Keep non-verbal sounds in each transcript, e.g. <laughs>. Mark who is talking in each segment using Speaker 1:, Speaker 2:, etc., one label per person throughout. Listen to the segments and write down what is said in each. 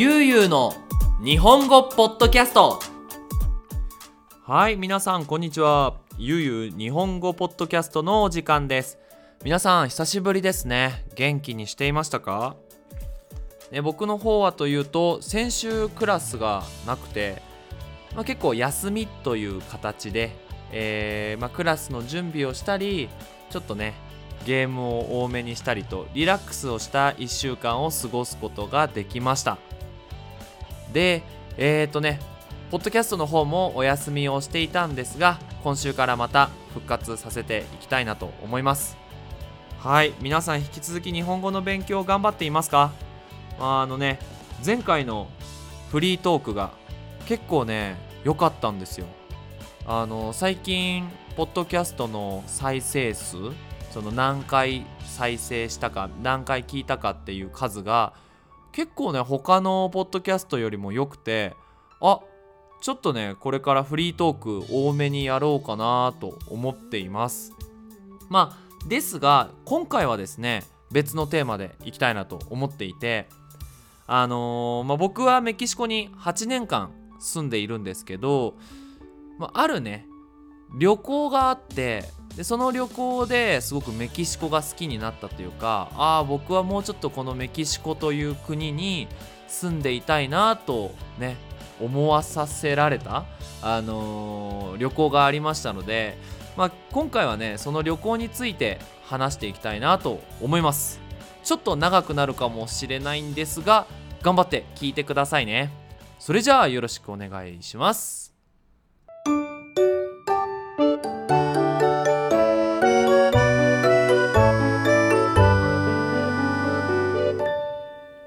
Speaker 1: ゆうゆうの日本語ポッドキャスト。はい皆さんこんにちは。ゆうゆう日本語ポッドキャストのお時間です。皆さん久しぶりですね。元気にしていましたか？ね、僕の方はというと先週クラスがなくて、まあ、結構休みという形で、えーまあ、クラスの準備をしたりちょっとねゲームを多めにしたりとリラックスをした1週間を過ごすことができました。でえっ、ー、とねポッドキャストの方もお休みをしていたんですが今週からまた復活させていきたいなと思います。はい皆さん引き続き日本語の勉強頑張っていますか？あのね前回のフリートークが結構ね良かったんですよ。あの最近ポッドキャストの再生数その何回再生したか何回聞いたかっていう数が結構ね他のポッドキャストよりも良くてあちょっとねこれからフリートーク多めにやろうかなと思っています。まあですが今回はですね別のテーマでいきたいなと思っていてあのー、まあ、僕はメキシコに8年間住んでいるんですけど、まあ、あるね旅行があってでその旅行ですごくメキシコが好きになったというかああ僕はもうちょっとこのメキシコという国に住んでいたいなとね思わさせられた、あのー、旅行がありましたので、まあ、今回はねその旅行について話していきたいなと思います。ちょっと長くなるかもしれないんですが頑張って聞いてくださいね。それじゃあよろしくお願いします。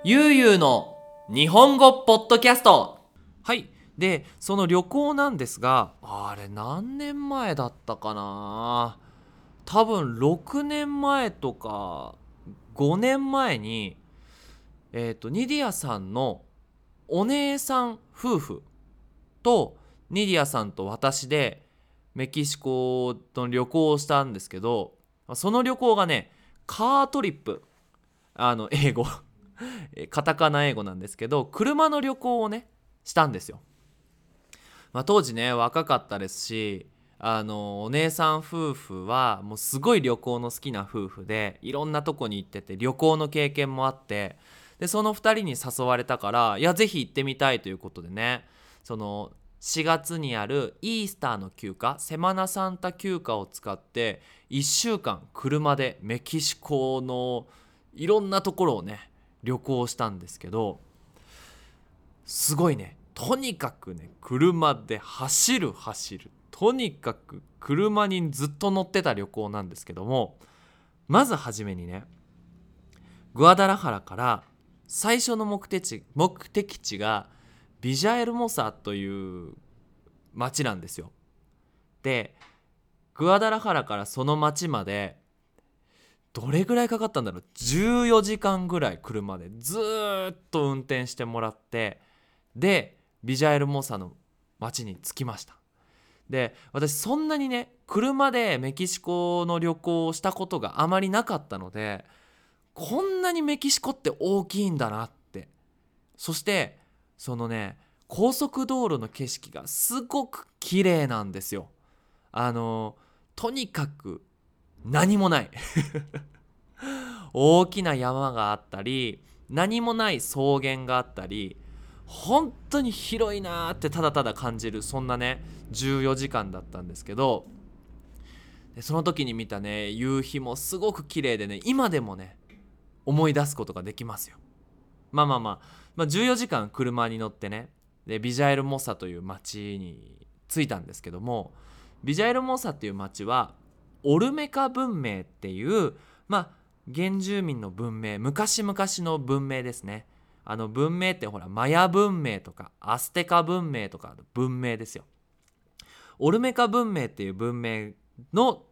Speaker 1: ゆうゆうの日本語ポッドキャスト。はい。でその旅行なんですがあれ何年前だったかな？多分6年前とか5年前にえっ、ー、とニディアさんのお姉さん夫婦とニディアさんと私でメキシコの旅行をしたんですけどその旅行がねカートリップ。あの英語。<laughs> カタカナ英語なんですけど車の旅行をねしたんですよ、まあ、当時ね若かったですしあのお姉さん夫婦はもうすごい旅行の好きな夫婦でいろんなとこに行ってて旅行の経験もあってでその2人に誘われたからいやぜひ行ってみたいということでねその4月にあるイースターの休暇セマナサンタ休暇を使って1週間車でメキシコのいろんなところをね旅行したんですけどすごいねとにかくね車で走る走るとにかく車にずっと乗ってた旅行なんですけどもまず初めにねグアダラハラから最初の目的地目的地がビジャエルモサという町なんですよ。でグアダラハラからその町までどれぐらいかかったんだろう？14時間ぐらい車でずっと運転してもらってでビジャエルモサの町に着きました。で私そんなにね車でメキシコの旅行をしたことがあまりなかったのでこんなにメキシコって大きいんだなって。そしてそのね高速道路の景色がすごく綺麗なんですよ。あのとにかく何もない <laughs> 大きな山があったり何もない草原があったり本当に広いなーってただただ感じるそんなね14時間だったんですけどその時に見たね夕日もすごく綺麗でね今でもね思い出すことができますよ。まあまあまあ、まあ、14時間車に乗ってねでビジャエル・モサという町に着いたんですけどもビジャエル・モサっていう町はオルメカ文明っていうまあ原住民の文明昔々の文明ですね。あの文明ってほらマヤ文明とかアステカ文明とかの文明ですよ。オルメカ文明っていう文明の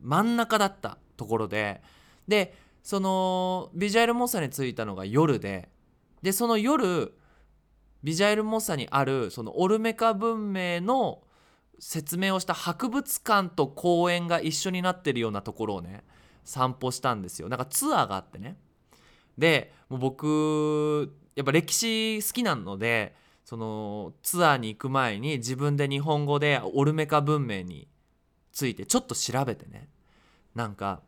Speaker 1: 真ん中だったところででそのビジャエル・モッサに着いたのが夜ででその夜ビジャエル・モッサにあるそのオルメカ文明の説明をした博物館と公園が一緒になってるようなところをね散歩したんですよ。なんかツアーがあってね。でもう僕やっぱ歴史好きなのでそのツアーに行く前に自分で日本語でオルメカ文明についてちょっと調べてね。なんか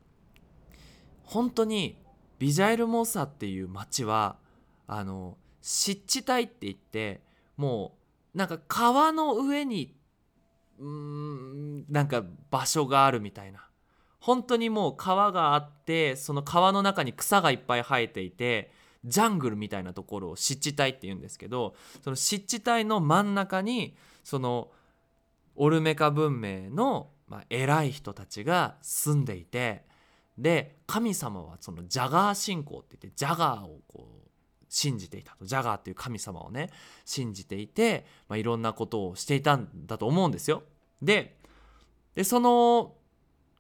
Speaker 1: 本当にビジャイルモーサっていう町はあの湿地帯って言ってもうなんか川の上にうんなんか場所があるみたいな本当にもう川があってその川の中に草がいっぱい生えていてジャングルみたいなところを湿地帯って言うんですけどその湿地帯の真ん中にそのオルメカ文明の、まあ、偉い人たちが住んでいてで神様はそのジャガー信仰って言ってジャガーをこう信じていたとジャガーっていう神様をね信じていて、まあ、いろんなことをしていたんだと思うんですよ。ででその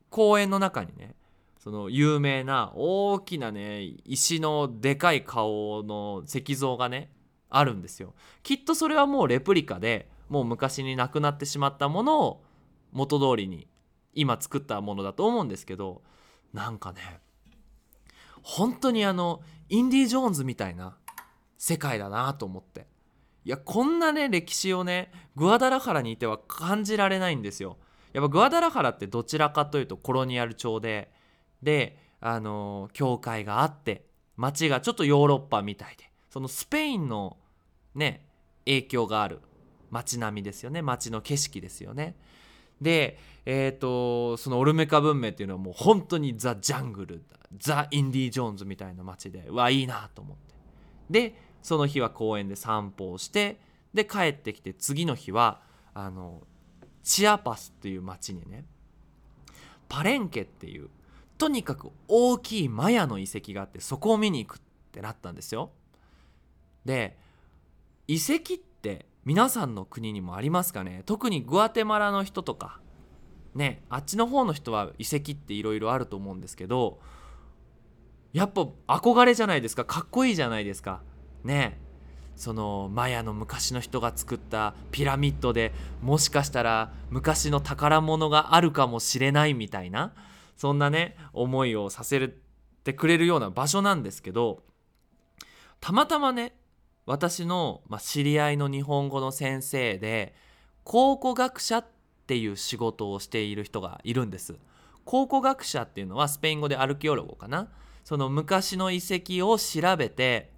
Speaker 1: 公園の中にねその有名な大きなね石のでかい顔の石像がねあるんですよ。きっとそれはもうレプリカでもう昔になくなってしまったものを元通りに今作ったものだと思うんですけどなんかね本当にあのインディ・ジョーンズみたいな世界だなと思っていやこんなね歴史をねグアダラハラにいては感じられないんですよ。やっぱグアダラハラってどちらかというとコロニアル調でであの教会があって街がちょっとヨーロッパみたいでそのスペインのね影響がある街並みですよね。街の景色ですよね。でえっ、ー、とそのオルメカ文明っていうのはもう本当にザ・ジャングルザ・インディ・ジョーンズみたいな街でうわいいなと思って。でその日は公園で散歩をしてで帰ってきて次の日はあのチアパスっていう町にねパレンケっていうとにかく大きいマヤの遺跡があってそこを見に行くってなったんですよ。で遺跡って皆さんの国にもありますかね？特にグアテマラの人とかねあっちの方の人は遺跡っていろいろあると思うんですけどやっぱ憧れじゃないですか？かっこいいじゃないですか？ねそのマヤの昔の人が作ったピラミッドでもしかしたら昔の宝物があるかもしれないみたいなそんなね思いをさせてくれるような場所なんですけどたまたまね私の、まあ、知り合いの日本語の先生で考古学者っていう仕事をしている人がいるんです。考古学者っていうのはスペイン語でアルキオロゴかなその昔の遺跡を調べて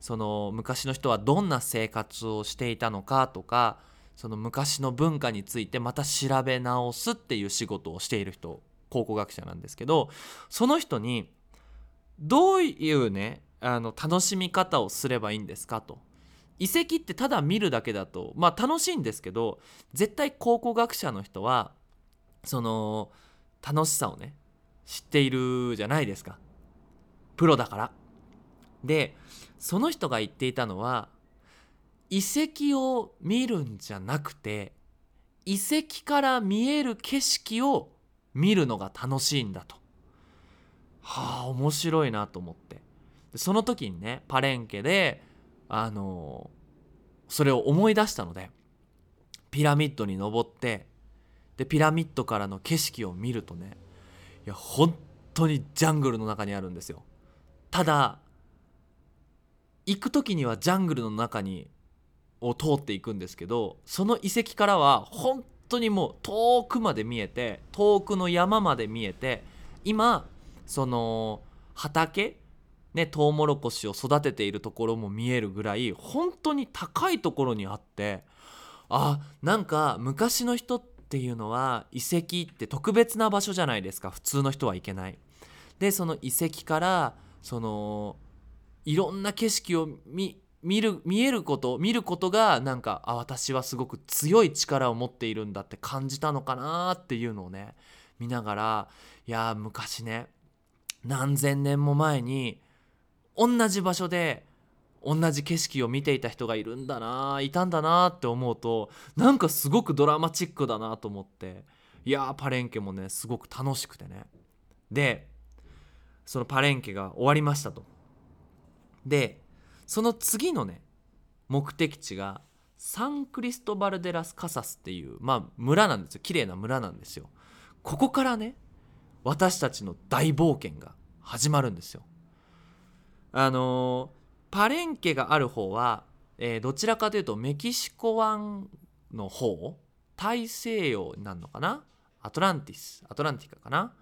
Speaker 1: その昔の人はどんな生活をしていたのかとかその昔の文化についてまた調べ直すっていう仕事をしている人考古学者なんですけどその人にどういうねあの楽しみ方をすればいいんですかと。遺跡ってただ見るだけだとまあ楽しいんですけど絶対考古学者の人はその楽しさをね知っているじゃないですか。プロだから。でその人が言っていたのは遺跡を見るんじゃなくて遺跡から見える景色を見るのが楽しいんだと。はあ面白いなと思ってでその時にねパレンケであのそれを思い出したのでピラミッドに登ってでピラミッドからの景色を見るとねいや本当にジャングルの中にあるんですよ。ただ行く時にはジャングルの中にを通っていくんですけどその遺跡からは本当にもう遠くまで見えて遠くの山まで見えて今その畑ねトウモロコシを育てているところも見えるぐらい本当に高いところにあってあなんか昔の人っていうのは遺跡って特別な場所じゃないですか普通の人は行けない。でその遺跡からそのいろんな景色を見見る見えること見ることがなんかあ私はすごく強い力を持っているんだって感じたのかなっていうのをね見ながらいや昔ね何千年も前に同じ場所で同じ景色を見ていた人がいるんだないたんだなって思うとなんかすごくドラマチックだなと思っていやパレンケもねすごく楽しくてね。でそのパレンケが終わりましたと。でその次のね目的地がサンクリストバルデラス・カサスっていうまあ村なんですよ。綺麗な村なんですよ。ここからね私たちの大冒険が始まるんですよ。あのパレンケがある方は、えー、どちらかというとメキシコ湾の方大西洋になるのかな？アトランティスアトランティカかな？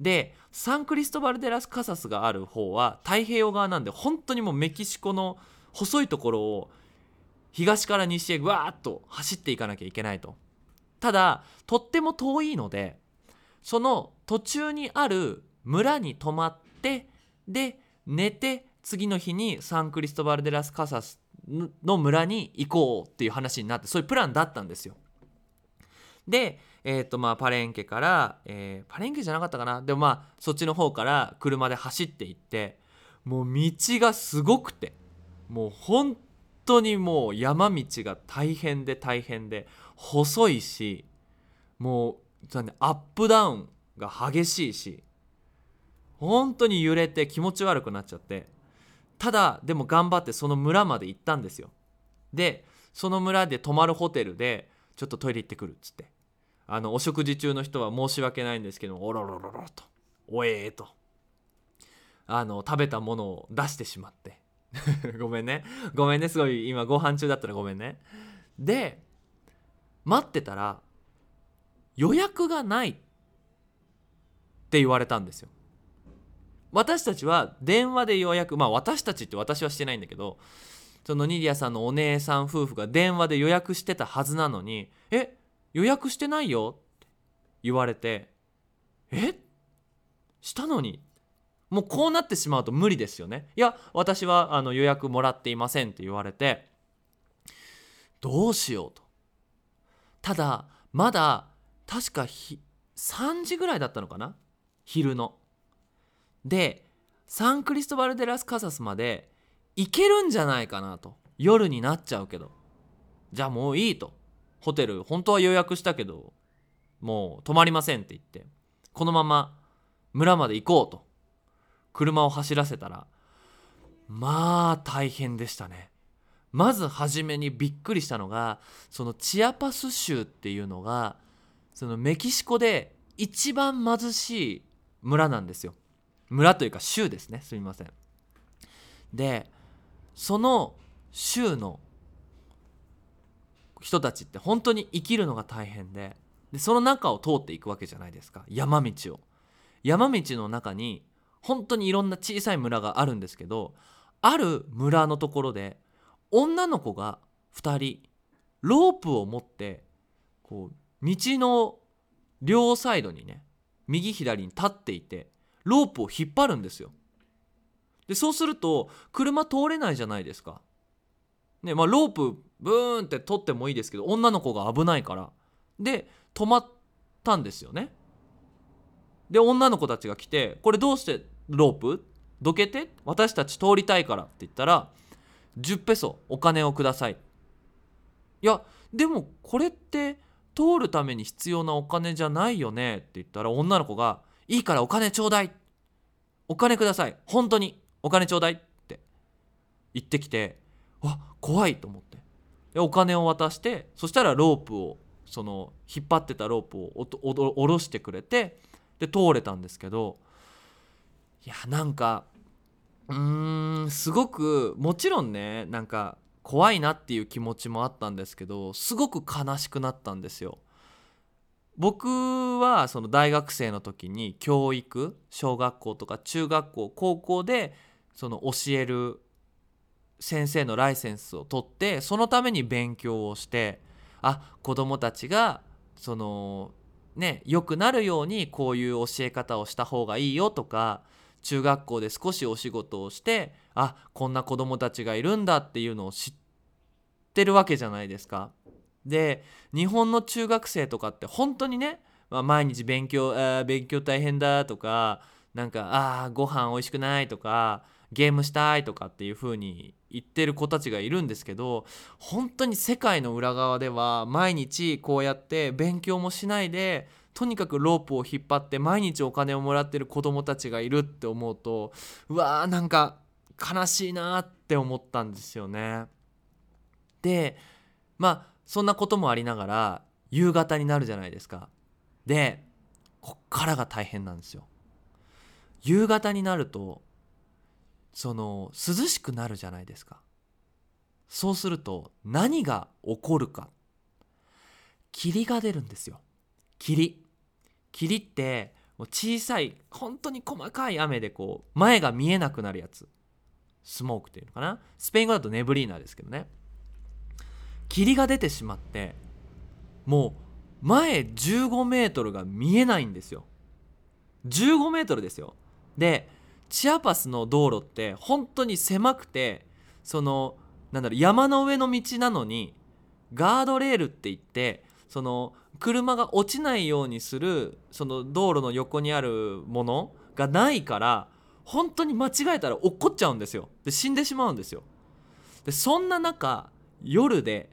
Speaker 1: でサンクリストバル・デラス・カサスがある方は太平洋側なんで本当にもうメキシコの細いところを東から西へぐわーっと走っていかなきゃいけないと。ただとっても遠いのでその途中にある村に泊まってで寝て次の日にサンクリストバル・デラス・カサスの村に行こうっていう話になってそういうプランだったんですよ。でえっ、ー、とまあパレンケから、えー、パレンケじゃなかったかな。でもまあそっちの方から車で走っていってもう道がすごくてもう本当にもう山道が大変で大変で細いしもうアップダウンが激しいし本当に揺れて気持ち悪くなっちゃってただでも頑張ってその村まで行ったんですよ。でその村で泊まるホテルでちょっとトイレ行ってくるっつって。あのお食事中の人は申し訳ないんですけどおろろろろとおえーとあの食べたものを出してしまって。<laughs> ごめんね。ごめんね。すごい今ご飯中だったらごめんね。で待ってたら予約がないって言われたんですよ。私たちは電話で予約まあ私たちって私はしてないんだけどそのニディアさんのお姉さん夫婦が電話で予約してたはずなのに「え予約してないよ。って言われて。え？したのに。もうこうなってしまうと無理ですよね。いや私はあの予約もらっていませんって言われて。どうしようと。ただまだ確か3時ぐらいだったのかな？昼の。でサンクリストバル・デラス・カサスまで行けるんじゃないかなと。夜になっちゃうけど。じゃあもういいと。ホテル本当は予約したけどもう泊まりませんって言ってこのまま村まで行こうと車を走らせたらまあ大変でしたね。まず初めにびっくりしたのがそのチアパス州っていうのがそのメキシコで一番貧しい村なんですよ。村というか州ですね。すみません。でその州の人たちって本当に生きるのが大変ででその中を通っていくわけじゃないですか。山道を。山道の中に本当にいろんな小さい村があるんですけどある村のところで女の子が2人ロープを持ってこう道の両サイドにね右左に立っていてロープを引っ張るんですよ。でそうすると車通れないじゃないですか。ねまあロープブーンって取ってもいいですけど女の子が危ないから。で止まったんですよね。で女の子たちが来て「これどうしてロープ？どけて？私たち通りたいから」って言ったら「10ペソお金をください」いやでもこれって通るために必要なお金じゃないよね？って言ったら女の子が「いいからお金ちょうだい」「お金ください。本当にお金ちょうだい」って言ってきてわ怖いと思ってでお金を渡してそしたらロープをその引っ張ってたロープを下ろしてくれてで通れたんですけどいやなんかうーんすごくもちろんねなんか怖いなっていう気持ちもあったんですけどすごく悲しくなったんですよ。僕はその大学生の時に教育小学校とか中学校高校でその教える先生のライセンスを取ってそのために勉強をしてあ子どもたちがそのね良くなるようにこういう教え方をした方がいいよとか中学校で少しお仕事をしてあこんな子どもたちがいるんだっていうのを知ってるわけじゃないですか。で日本の中学生とかって本当にね、まあ、毎日勉強あ勉強大変だとかなんかああご飯美味しくないとかゲームしたいとかっていう風に言ってる子たちがいるんですけど本当に世界の裏側では毎日こうやって勉強もしないでとにかくロープを引っ張って毎日お金をもらってる子供たちがいるって思うとうわーなんか悲しいなって思ったんですよね。でまあそんなこともありながら夕方になるじゃないですか。でこっからが大変なんですよ。夕方になるとその涼しくなるじゃないですか。そうすると何が起こるか。霧が出るんですよ。霧。霧って小さい本当に細かい雨でこう前が見えなくなるやつ。スモークっていうのかな。スペイン語だとネブリーナですけどね。霧が出てしまってもう前15メートルが見えないんですよ。15メートルですよ。でチアパスの道路って本当に狭くてそのなんだろう山の上の道なのにガードレールって言ってその車が落ちないようにするその道路の横にあるものがないから本当に間違えたら落っこっちゃうんですよ。で死んでしまうんですよ。でそんな中夜で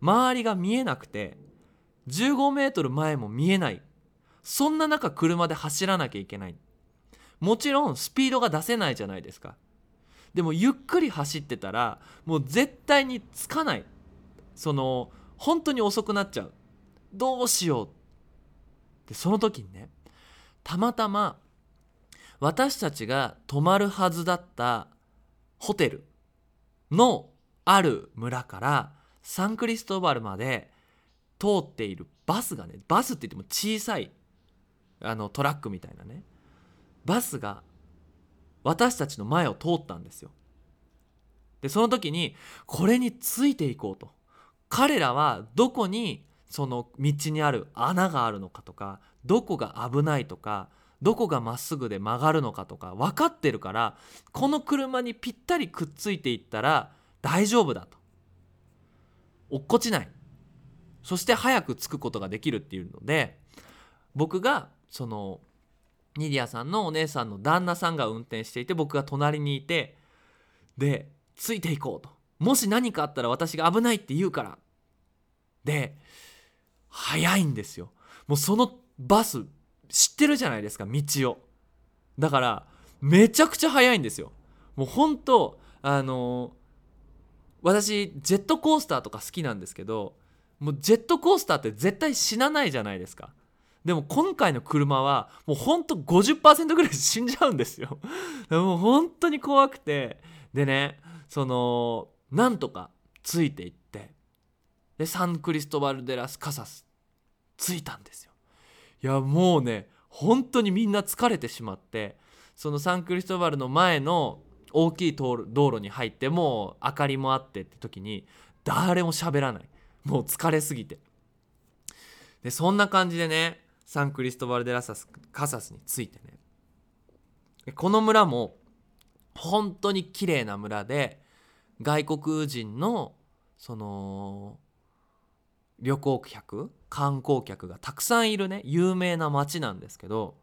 Speaker 1: 周りが見えなくて15メートル前も見えない。そんな中車で走らなきゃいけない。もちろんスピードが出せないじゃないですか。でもゆっくり走ってたらもう絶対につかない。その本当に遅くなっちゃう。どうしよう。でその時にねたまたま私たちが泊まるはずだったホテルのある村からサンクリストバルまで通っているバスがねバスって言っても小さいあのトラックみたいなね。バスが私たちの前を通ったんですよ。でその時にこれについていこうと。彼らはどこにその道にある穴があるのかとかどこが危ないとかどこがまっすぐで曲がるのかとか分かってるからこの車にぴったりくっついていったら大丈夫だと。落っこちない。そして早く着くことができるっていうので僕がそのニディアさんのお姉さんの旦那さんが運転していて僕が隣にいてでついていこうと。もし何かあったら私が危ないって言うから。で早いんですよ。もうそのバス知ってるじゃないですか道を。だからめちゃくちゃ速いんですよ。もう本当あの私ジェットコースターとか好きなんですけどもうジェットコースターって絶対死なないじゃないですか。でも今回の車はもうほんと50%ぐらい死んじゃうんですよ。<laughs> もう本当に怖くて。でねそのなんとかついていって。でサンクリストバル・デラス・カサス着いたんですよ。いやもうね本当にみんな疲れてしまって。そのサンクリストバルの前の大きい道路に入ってもう明かりもあってって時に誰も喋らない。もう疲れすぎて。でそんな感じでねサンクリストバル・デラサスカサスについてね。この村も本当に綺麗な村で外国人のその旅行客観光客がたくさんいるね有名な町なんですけど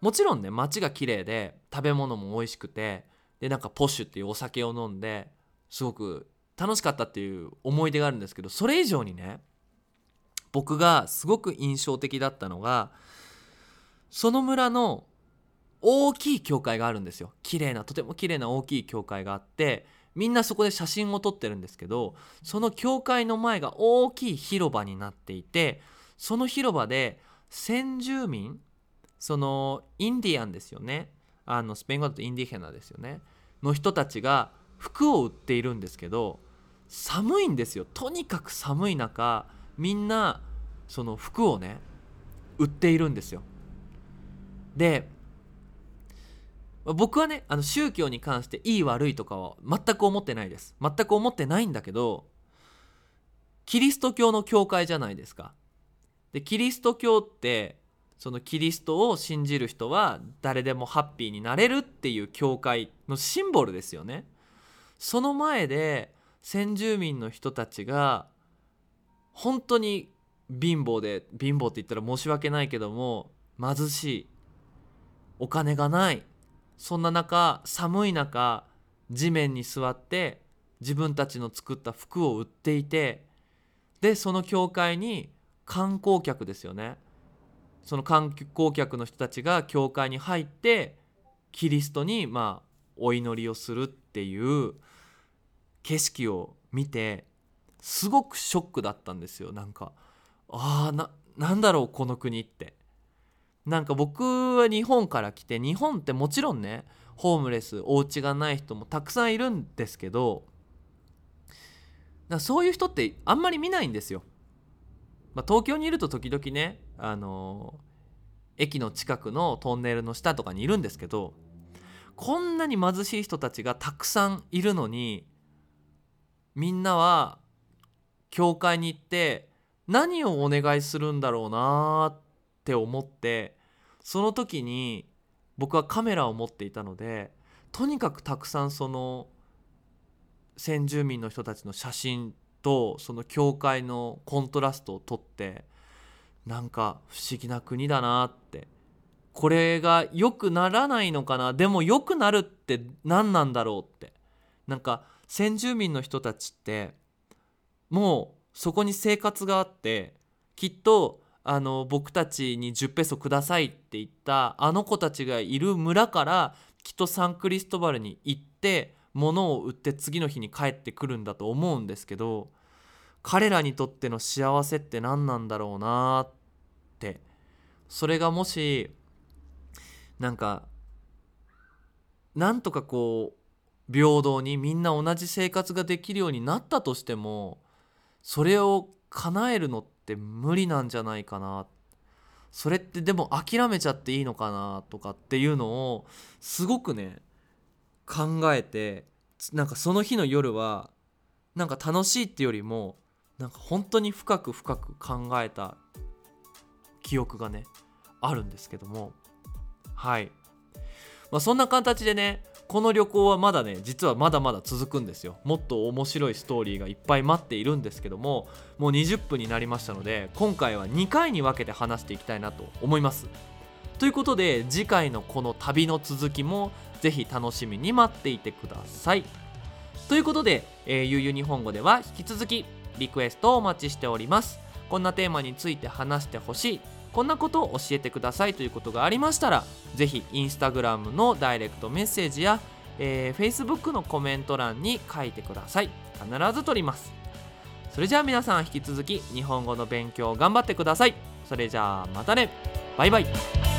Speaker 1: もちろんね街が綺麗で食べ物も美味しくてでなんかポッシュっていうお酒を飲んですごく楽しかったっていう思い出があるんですけどそれ以上にね僕がすごく印象的だったのがその村の大きい教会があるんですよ。綺麗なとても綺麗な大きい教会があってみんなそこで写真を撮ってるんですけどその教会の前が大きい広場になっていてその広場で先住民そのインディアンですよね。あのスペイン語だとインディヘナですよね。の人たちが服を売っているんですけど寒いんですよ。とにかく寒い中みんなその服をね売っているんですよ。で僕はねあの宗教に関していい悪いとかは全く思ってないです。全く思ってないんだけどキリスト教の教会じゃないですか。でキリスト教ってそのキリストを信じる人は誰でもハッピーになれるっていう教会のシンボルですよね。その前で先住民の人たちが本当に貧乏で貧乏って言ったら申し訳ないけども貧しいお金がないそんな中寒い中地面に座って自分たちの作った服を売っていてでその教会に観光客ですよね。その観光客の人たちが教会に入ってキリストにまあお祈りをするっていう景色を見てすごくショックだったんですよなんかああななんだろうこの国ってなんか僕は日本から来て日本ってもちろんねホームレスお家がない人もたくさんいるんですけどだそういう人ってあんまり見ないんですよ。まあ、東京にいると時々ね、あのー、駅の近くのトンネルの下とかにいるんですけどこんなに貧しい人たちがたくさんいるのにみんなは教会に行って何をお願いするんだろうなって思ってその時に僕はカメラを持っていたのでとにかくたくさんその先住民の人たちの写真とその教会のコントラストを撮ってなんか不思議な国だなってこれが良くならないのかなでも良くなるって何なんだろうってなんか先住民の人たちってもうそこに生活があってきっとあの僕たちに10ペソくださいって言ったあの子たちがいる村からきっとサンクリストバルに行って物を売って次の日に帰ってくるんだと思うんですけど彼らにとっての幸せって何なんだろうなって。それがもしなんかなんとかこう平等にみんな同じ生活ができるようになったとしてもそれを叶えるのって無理なんじゃないかな。それってでも諦めちゃっていいのかなとかっていうのをすごくね考えてなんかその日の夜はなんか楽しいってよりもなんか本当に深く深く考えた記憶がねあるんですけども。はい、まあ、そんな形でねこの旅行はまだね実はまだまだ続くんですよ。もっと面白いストーリーがいっぱい待っているんですけどももう20分になりましたので今回は2回に分けて話していきたいなと思います。ということで次回のこの旅の続きもぜひ楽しみに待っていてください。ということで、えー、ゆうゆう日本語では引き続きリクエストをお待ちしております。こんなテーマについて話してほしい。こんなことを教えてくださいということがありましたらぜひインスタグラムのダイレクトメッセージや、えー、Facebook のコメント欄に書いてください。必ず取ります。それじゃあ皆さん引き続き日本語の勉強頑張ってください。それじゃあまたね。バイバイ。